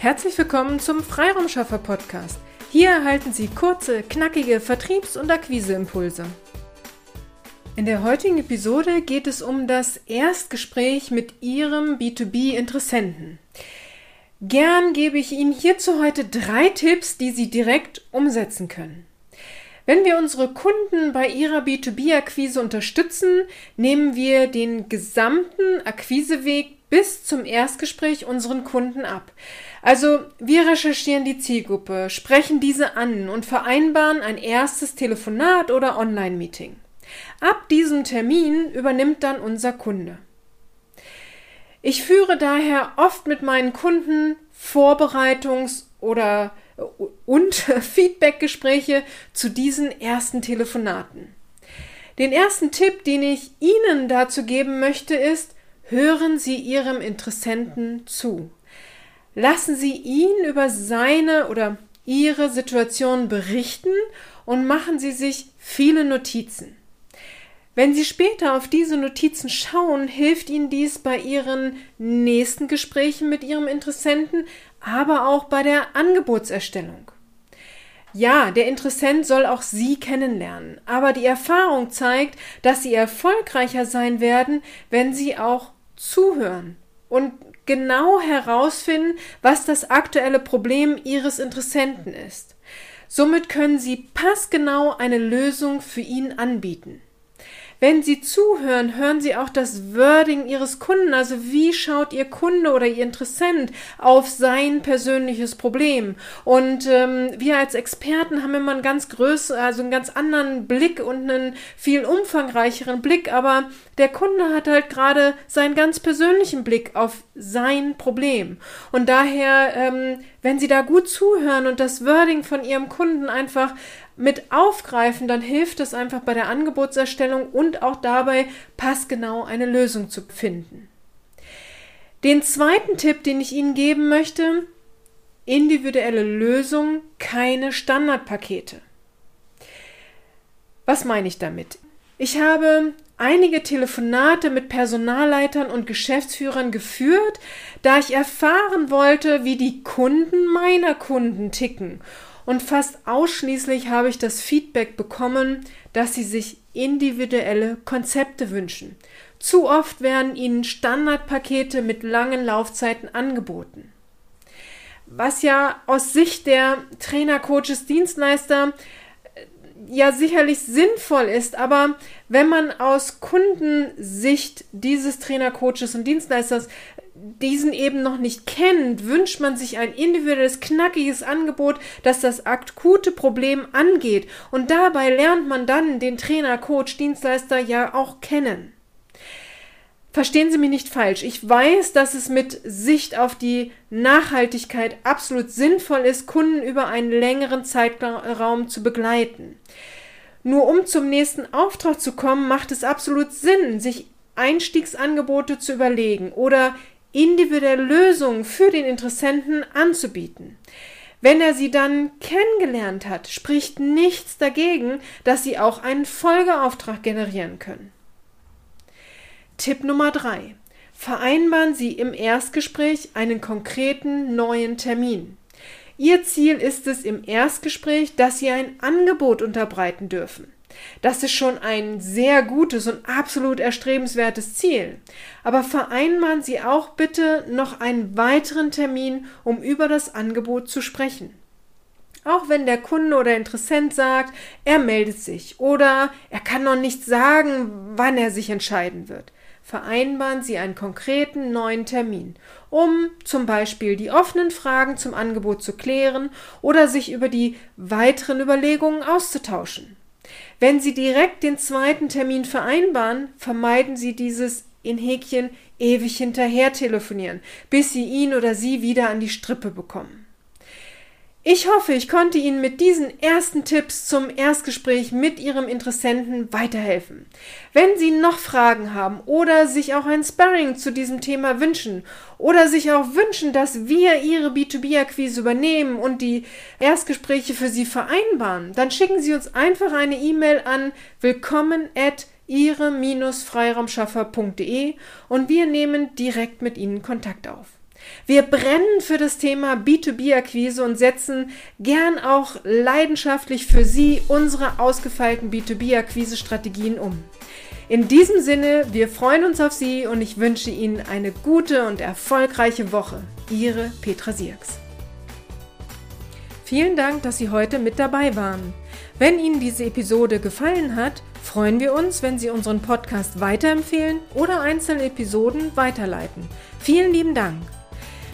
Herzlich willkommen zum Freiraumschaffer Podcast. Hier erhalten Sie kurze, knackige Vertriebs- und Akquiseimpulse. In der heutigen Episode geht es um das Erstgespräch mit Ihrem B2B-Interessenten. Gern gebe ich Ihnen hierzu heute drei Tipps, die Sie direkt umsetzen können. Wenn wir unsere Kunden bei ihrer B2B-Akquise unterstützen, nehmen wir den gesamten Akquiseweg bis zum Erstgespräch unseren Kunden ab. Also wir recherchieren die Zielgruppe, sprechen diese an und vereinbaren ein erstes Telefonat oder Online-Meeting. Ab diesem Termin übernimmt dann unser Kunde. Ich führe daher oft mit meinen Kunden Vorbereitungs- oder und Feedbackgespräche zu diesen ersten Telefonaten. Den ersten Tipp, den ich Ihnen dazu geben möchte, ist, hören Sie Ihrem Interessenten zu. Lassen Sie ihn über seine oder ihre Situation berichten und machen Sie sich viele Notizen. Wenn Sie später auf diese Notizen schauen, hilft Ihnen dies bei Ihren nächsten Gesprächen mit Ihrem Interessenten, aber auch bei der Angebotserstellung. Ja, der Interessent soll auch Sie kennenlernen, aber die Erfahrung zeigt, dass Sie erfolgreicher sein werden, wenn Sie auch zuhören und genau herausfinden, was das aktuelle Problem Ihres Interessenten ist. Somit können Sie passgenau eine Lösung für ihn anbieten. Wenn Sie zuhören, hören Sie auch das Wording Ihres Kunden. Also wie schaut Ihr Kunde oder Ihr Interessent auf sein persönliches Problem? Und ähm, wir als Experten haben immer einen ganz größeren, also einen ganz anderen Blick und einen viel umfangreicheren Blick. Aber der Kunde hat halt gerade seinen ganz persönlichen Blick auf sein Problem. Und daher, ähm, wenn Sie da gut zuhören und das Wording von Ihrem Kunden einfach mit aufgreifen, dann hilft es einfach bei der Angebotserstellung und auch dabei, passgenau eine Lösung zu finden. Den zweiten Tipp, den ich Ihnen geben möchte, individuelle Lösung, keine Standardpakete. Was meine ich damit? Ich habe einige Telefonate mit Personalleitern und Geschäftsführern geführt, da ich erfahren wollte, wie die Kunden meiner Kunden ticken und fast ausschließlich habe ich das Feedback bekommen, dass sie sich individuelle Konzepte wünschen. Zu oft werden ihnen Standardpakete mit langen Laufzeiten angeboten. Was ja aus Sicht der Trainer, Coaches, Dienstleister ja sicherlich sinnvoll ist, aber wenn man aus Kundensicht dieses Trainer, Coaches und Dienstleisters diesen eben noch nicht kennt, wünscht man sich ein individuelles, knackiges Angebot, das das akute Problem angeht. Und dabei lernt man dann den Trainer, Coach, Dienstleister ja auch kennen. Verstehen Sie mich nicht falsch. Ich weiß, dass es mit Sicht auf die Nachhaltigkeit absolut sinnvoll ist, Kunden über einen längeren Zeitraum zu begleiten. Nur um zum nächsten Auftrag zu kommen, macht es absolut Sinn, sich Einstiegsangebote zu überlegen oder individuelle Lösungen für den Interessenten anzubieten. Wenn er sie dann kennengelernt hat, spricht nichts dagegen, dass sie auch einen Folgeauftrag generieren können. Tipp Nummer drei: Vereinbaren Sie im Erstgespräch einen konkreten neuen Termin. Ihr Ziel ist es im Erstgespräch, dass Sie ein Angebot unterbreiten dürfen. Das ist schon ein sehr gutes und absolut erstrebenswertes Ziel. Aber vereinbaren Sie auch bitte noch einen weiteren Termin, um über das Angebot zu sprechen. Auch wenn der Kunde oder Interessent sagt, er meldet sich oder er kann noch nicht sagen, wann er sich entscheiden wird. Vereinbaren Sie einen konkreten neuen Termin, um zum Beispiel die offenen Fragen zum Angebot zu klären oder sich über die weiteren Überlegungen auszutauschen. Wenn Sie direkt den zweiten Termin vereinbaren, vermeiden Sie dieses in Häkchen ewig hinterher telefonieren, bis Sie ihn oder sie wieder an die Strippe bekommen. Ich hoffe, ich konnte Ihnen mit diesen ersten Tipps zum Erstgespräch mit Ihrem Interessenten weiterhelfen. Wenn Sie noch Fragen haben oder sich auch ein Sparring zu diesem Thema wünschen oder sich auch wünschen, dass wir Ihre B2B-Akquise übernehmen und die Erstgespräche für Sie vereinbaren, dann schicken Sie uns einfach eine E-Mail an willkommen at ihre-freiraumschaffer.de und wir nehmen direkt mit Ihnen Kontakt auf. Wir brennen für das Thema B2B-Akquise und setzen gern auch leidenschaftlich für Sie unsere ausgefeilten B2B-Akquise-Strategien um. In diesem Sinne, wir freuen uns auf Sie und ich wünsche Ihnen eine gute und erfolgreiche Woche. Ihre Petra Sierks. Vielen Dank, dass Sie heute mit dabei waren. Wenn Ihnen diese Episode gefallen hat, freuen wir uns, wenn Sie unseren Podcast weiterempfehlen oder einzelne Episoden weiterleiten. Vielen lieben Dank.